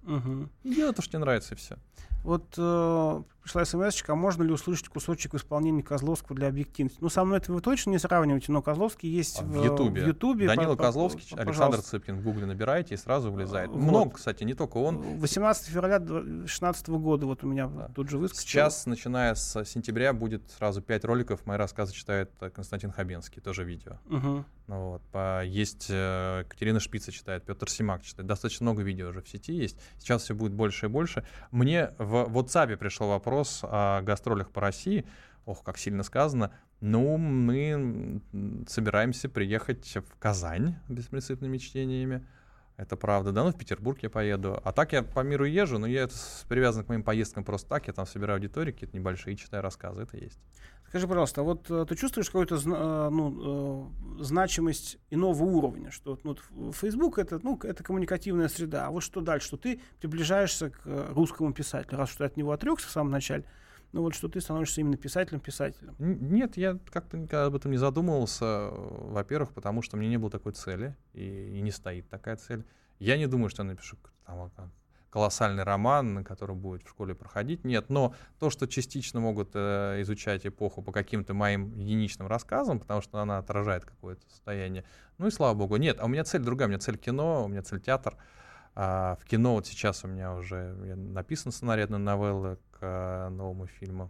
C: И делай то, что тебе нравится, и все.
B: Вот э, пришла смс а можно ли услышать кусочек в исполнении Козловского для объективности? Ну, со мной это вы точно не сравниваете, но Козловский есть
C: А
B: в,
C: Ютубе.
B: в Ютубе.
C: Данила
B: По-
C: Козловский,
B: по-
C: Александр
B: пожалуйста.
C: Цыпкин в гугле набираете и сразу вылезает.
B: Вот.
C: Много, кстати, не только он.
B: 18 февраля 2016 года вот у меня
C: Да.
B: тут же выскочил.
C: Сейчас, начиная с сентября, будет сразу пять роликов. Мои рассказы читает э, Константин Хабенский, тоже видео.
B: Мгм.
C: Ну вот. По- Есть э, Катерина Шпица читает, Петр Симак читает. Достаточно много видео уже в сети есть. Сейчас все будет больше и больше. Мне в WhatsApp пришел вопрос о гастролях по России. Ох, как сильно сказано. Ну, мы собираемся приехать в Казань беспринципными чтениями. Это правда, да, ну в Петербург я поеду. А так я по миру езжу, но я это привязан к моим поездкам просто так. Я там собираю аудитории какие-то небольшие, читаю рассказы, это есть.
B: Скажи, пожалуйста, а вот э, ты чувствуешь какую-то э, ну, э, значимость иного уровня, что ну, Facebook это, ну, это коммуникативная среда, а вот что дальше, что ты приближаешься к русскому писателю, раз что ты от него отрекся в самом начале, ну вот что ты становишься именно писателем-писателем.
C: Нет, я как-то никогда об этом не задумывался. Во-первых, потому что мне не было такой цели, и, и не стоит такая цель. Я не думаю, что я напишу там там колоссальный роман, который будет в школе проходить. Нет, но то, что частично могут э, изучать эпоху по каким-то моим единичным рассказам, потому что она отражает какое-то состояние. Ну и слава богу. Нет, а у меня цель другая. У меня цель кино, у меня цель театр. А в кино вот сейчас у меня уже написан сценарий одной новеллы к э, новому фильму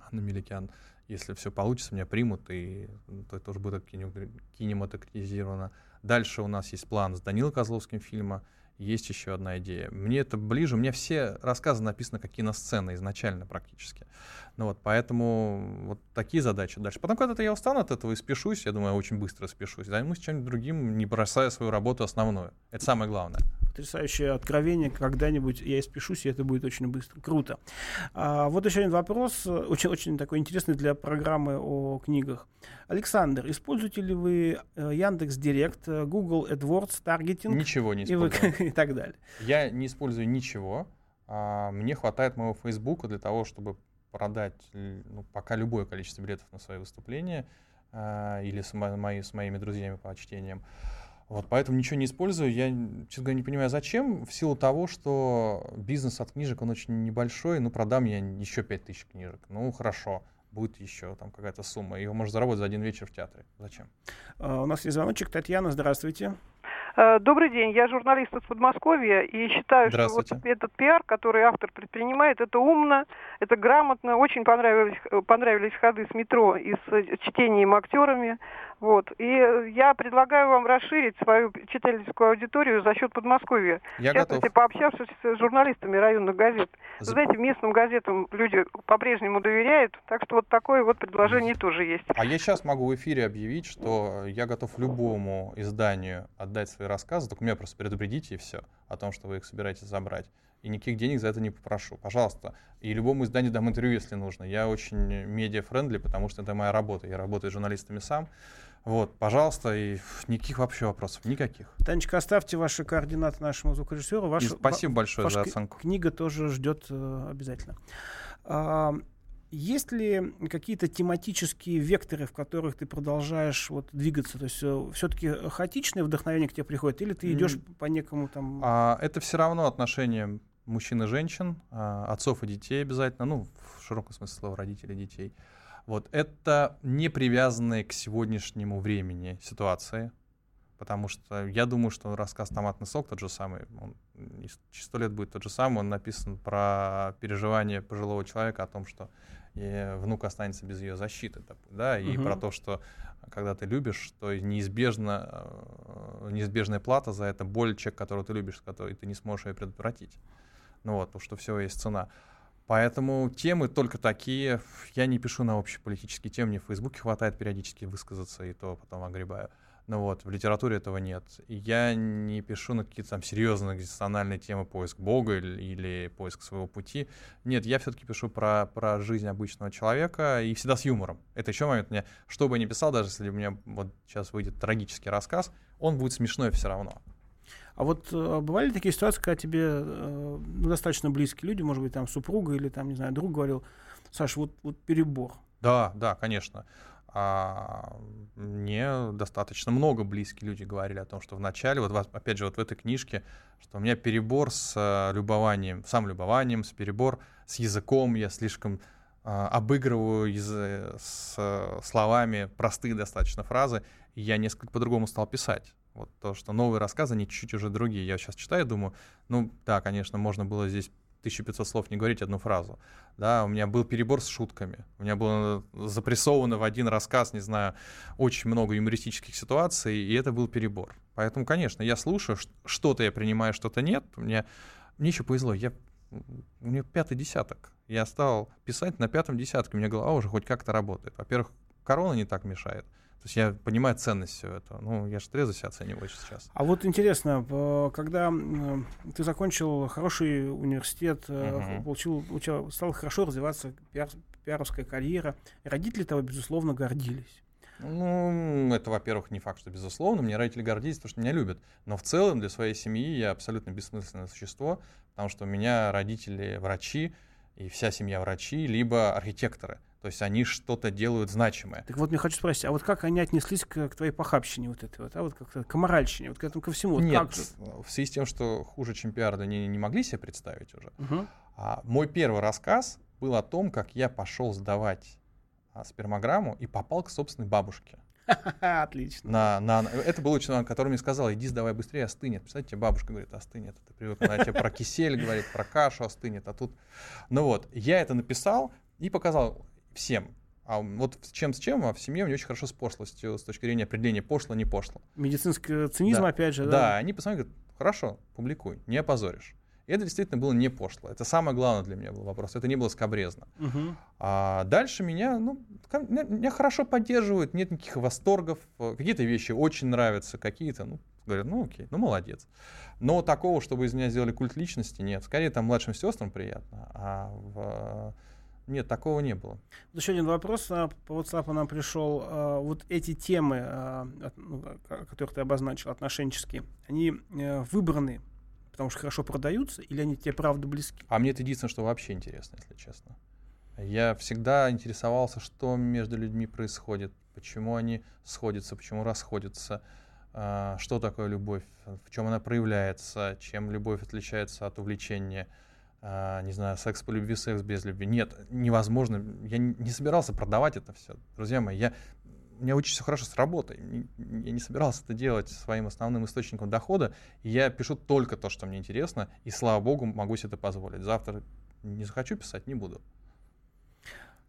C: Анна Меликян. Если все получится, меня примут, и м, то это тоже будет кине- кинематографизировано. Дальше у нас есть план с Данилой Козловским фильма. Есть еще одна идея. Мне это ближе. У меня все рассказы написаны как киносцены изначально практически. Ну вот, поэтому вот такие задачи дальше. Потом когда-то я устану от этого и спешусь, я думаю, я очень быстро спешусь. Займусь чем-нибудь другим, не бросая свою работу основную. Это самое главное.
B: Потрясающее откровение, когда-нибудь я испишусь, и это будет очень быстро. Круто. А, вот еще один вопрос, э, очень, очень такой интересный для программы о книгах. Александр, используете ли вы э, Яндекс Директ, э, Google AdWords, таргетинг
C: Ничего не
B: и, вы-
C: использую.
B: и так далее?
C: Я не использую ничего. А, Мне хватает моего Фейсбука для того, чтобы продать ну, пока любое количество билетов на свои выступления а, или с, мо- мои- с моими друзьями по чтениям. Вот, поэтому ничего не использую. Я, честно говоря, не понимаю, зачем. В силу того, что бизнес от книжек, он очень небольшой. Ну, продам я еще 5000 книжек. Ну, хорошо. Будет еще там какая-то сумма. Его можно заработать за один вечер в театре. Зачем?
B: А, у нас есть звоночек. Татьяна, здравствуйте.
D: Э, Добрый день, я журналист из Подмосковья и считаю, что вот этот пиар, который автор предпринимает, это умно, это грамотно, очень понравились, э, понравились ходы с метро и с э, чтением актерами. Вот. И э, я предлагаю вам расширить свою читательскую аудиторию за счет Подмосковья.
C: Я
D: в частности,
C: готов.
D: пообщавшись с журналистами районных газет.
C: За-
D: знаете, местным газетам люди по-прежнему доверяют, так что вот такое вот предложение тоже есть.
C: А я сейчас могу в эфире объявить, что я готов любому изданию отдать свои рассказы, только меня просто предупредите и все о том, что вы их собираетесь забрать. И никаких денег за это не попрошу. Пожалуйста. И любому изданию дам интервью, если нужно. Я очень media-friendly, потому что это моя работа. Я работаю с журналистами сам. Вот, пожалуйста, и никаких вообще вопросов, никаких.
B: Танечка, оставьте ваши координаты нашему звукорежиссеру.
C: И
B: Ваша,
C: спасибо большое
B: ваша
C: за оценку.
B: книга тоже ждет э, обязательно. А, есть ли какие-то тематические векторы, в которых ты продолжаешь вот, двигаться? То есть все-таки хаотичное вдохновение к тебе приходит, или ты идешь
C: М.
B: по некому там...
C: А, это все равно отношения мужчин и женщин, а, отцов и детей обязательно, ну, в широком смысле слова, родителей и детей. Вот это не привязанные к сегодняшнему времени ситуации. Потому что я думаю, что рассказ «Томатный сок» тот же самый, он через сто лет будет тот же самый, он написан про переживание пожилого человека о том, что внук останется без ее защиты, да, и угу. про то, что когда ты любишь, то неизбежно, э, неизбежная плата за это боль человека, которого ты любишь, который ты не сможешь ее предотвратить. Ну вот, потому что все есть цена. Поэтому темы только такие. Я не пишу на общеполитические темы, мне в Фейсбуке хватает периодически высказаться, и то потом огребаю. Ну вот, в литературе этого нет. я не пишу на какие-то там серьезные экзистенциальные темы поиск Бога или, или поиск своего пути. Нет, я все-таки пишу про, про жизнь обычного человека и всегда с юмором. Это еще момент. Мне, что бы я ни писал, даже если у меня вот сейчас выйдет трагический рассказ, он будет смешной все равно.
B: А вот э, бывали такие ситуации, когда тебе э, достаточно близкие люди, может быть, там супруга или там, не знаю, друг говорил, Саша, вот, вот перебор.
C: Да, да, конечно. А мне достаточно много близкие люди говорили о том, что вначале, вот опять же, вот в этой книжке, что у меня перебор с э, любованием, сам любованием, с перебор с языком, я слишком а, обыгрываю из, с словами простые достаточно фразы, я несколько по-другому стал писать. Вот то, что новые рассказы, они чуть-чуть уже другие. Я сейчас читаю, думаю, ну да, конечно, можно было здесь 1500 слов не говорить одну фразу. Да, у меня был перебор с шутками. У меня было запрессовано в один рассказ, не знаю, очень много юмористических ситуаций, и это был перебор. Поэтому, конечно, я слушаю, что-то я принимаю, что-то нет. Меня, мне еще повезло, я, у меня пятый десяток. Я стал писать на пятом десятке, у меня голова уже хоть как-то работает. Во-первых, корона не так мешает. То есть я понимаю ценность всего этого. Ну, я же трезво себя оцениваю сейчас.
B: А вот интересно, когда ты закончил хороший университет, угу. получил, получил, стал хорошо развиваться пиар, пиаровская карьера, родители того, безусловно, гордились.
C: Ну, это, во-первых, не факт, что безусловно. Мне родители гордились, потому что меня любят. Но в целом для своей семьи я абсолютно бессмысленное существо, потому что у меня родители врачи, и вся семья врачи, либо архитекторы. То есть они что-то делают значимое.
B: Так вот, мне хочу спросить, а вот как они отнеслись к, к твоей похабщине вот этой вот, а вот как к моральщине, вот к этому ко всему?
C: Нет,
B: как
C: в связи с тем, что хуже, чем пиар, они не могли себе представить уже. Угу. А, мой первый рассказ был о том, как я пошел сдавать а, спермограмму и попал к собственной бабушке.
B: Отлично.
C: На, на, это был человек, который мне сказал, иди сдавай быстрее, остынет. Представляете, бабушка говорит, остынет. Ты привык, она тебе про кисель говорит, про кашу остынет, а тут... Ну вот, я это написал и показал всем. А вот чем с чем, а в семье у меня очень хорошо с пошлостью, с точки зрения определения пошло, не пошло.
B: Медицинский цинизм,
C: да.
B: опять же, да?
C: Да, они посмотрели, говорят, хорошо, публикуй, не опозоришь. И это действительно было не пошло. Это самое главное для меня был вопрос. Это не было скобрезно. Угу. А дальше меня, ну, меня, меня хорошо поддерживают, нет никаких восторгов. Какие-то вещи очень нравятся, какие-то, ну, говорят, ну окей, ну молодец. Но такого, чтобы из меня сделали культ личности, нет. Скорее, там младшим сестрам приятно, а в нет, такого не было.
B: Еще один вопрос а, по WhatsApp нам пришел. А, вот эти темы, а, ну, которые ты обозначил, отношенческие, они э, выбраны, потому что хорошо продаются, или они тебе правда близки?
C: А мне это единственное, что вообще интересно, если честно. Я всегда интересовался, что между людьми происходит, почему они сходятся, почему расходятся, что такое любовь, в чем она проявляется, чем любовь отличается от увлечения – а, не знаю, секс по любви, секс без любви. Нет, невозможно. Я не собирался продавать это все. Друзья мои, я, у меня очень все хорошо с работой. Я не собирался это делать своим основным источником дохода. Я пишу только то, что мне интересно. И слава богу, могу себе это позволить. Завтра не захочу писать, не буду.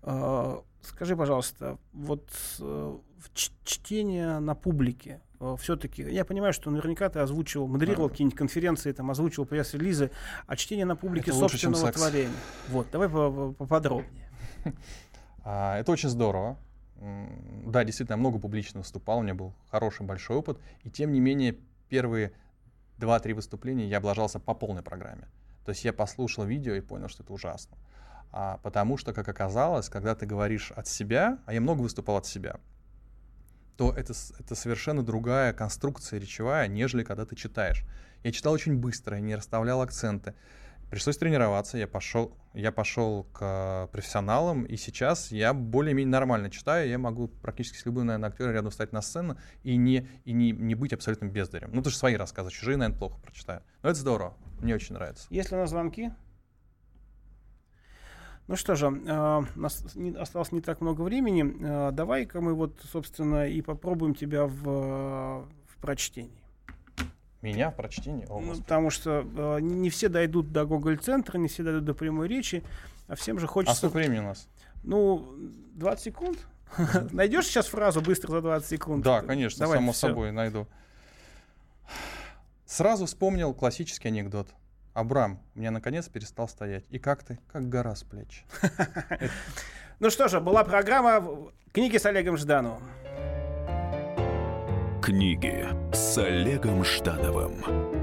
B: А, скажи, пожалуйста, вот э, чтение на публике, все-таки, я понимаю, что наверняка ты озвучивал, модерировал а. какие-нибудь конференции, там, озвучивал пресс-релизы, а чтение на публике это собственного лучше, творения. Вот, давай поподробнее.
C: А, это очень здорово. Да, действительно, я много публично выступал, у меня был хороший большой опыт, и тем не менее первые два-три выступления я облажался по полной программе. То есть я послушал видео и понял, что это ужасно. А, потому что, как оказалось, когда ты говоришь от себя, а я много выступал от себя, то это, это совершенно другая конструкция речевая, нежели когда ты читаешь. Я читал очень быстро, я не расставлял акценты. Пришлось тренироваться, я пошел, я пошел к профессионалам, и сейчас я более-менее нормально читаю, я могу практически с любым, наверное, актером рядом встать на сцену и не, и не, не быть абсолютно бездарем. Ну, это же свои рассказы, чужие, наверное, плохо прочитаю. Но это здорово, мне очень нравится.
B: Если у нас звонки, ну что же, э, у нас осталось не так много времени. Э, Давай-ка мы вот, собственно, и попробуем тебя в, в прочтении.
C: Меня в прочтении? О,
B: Ну, потому что э, не все дойдут до Гоголь-центра, не все дойдут до прямой речи, а всем же
C: а
B: хочется...
C: сколько времени у нас?
B: Ну, 20 секунд? Найдешь сейчас фразу быстро за 20 секунд?
C: Да, конечно,
B: Давай,
C: само собой найду. Сразу вспомнил классический анекдот. Абрам, мне наконец перестал стоять. И как ты? Как гора с плеч.
B: Ну что же, была программа «Книги с Олегом Ждановым».
A: Книги с Олегом Ждановым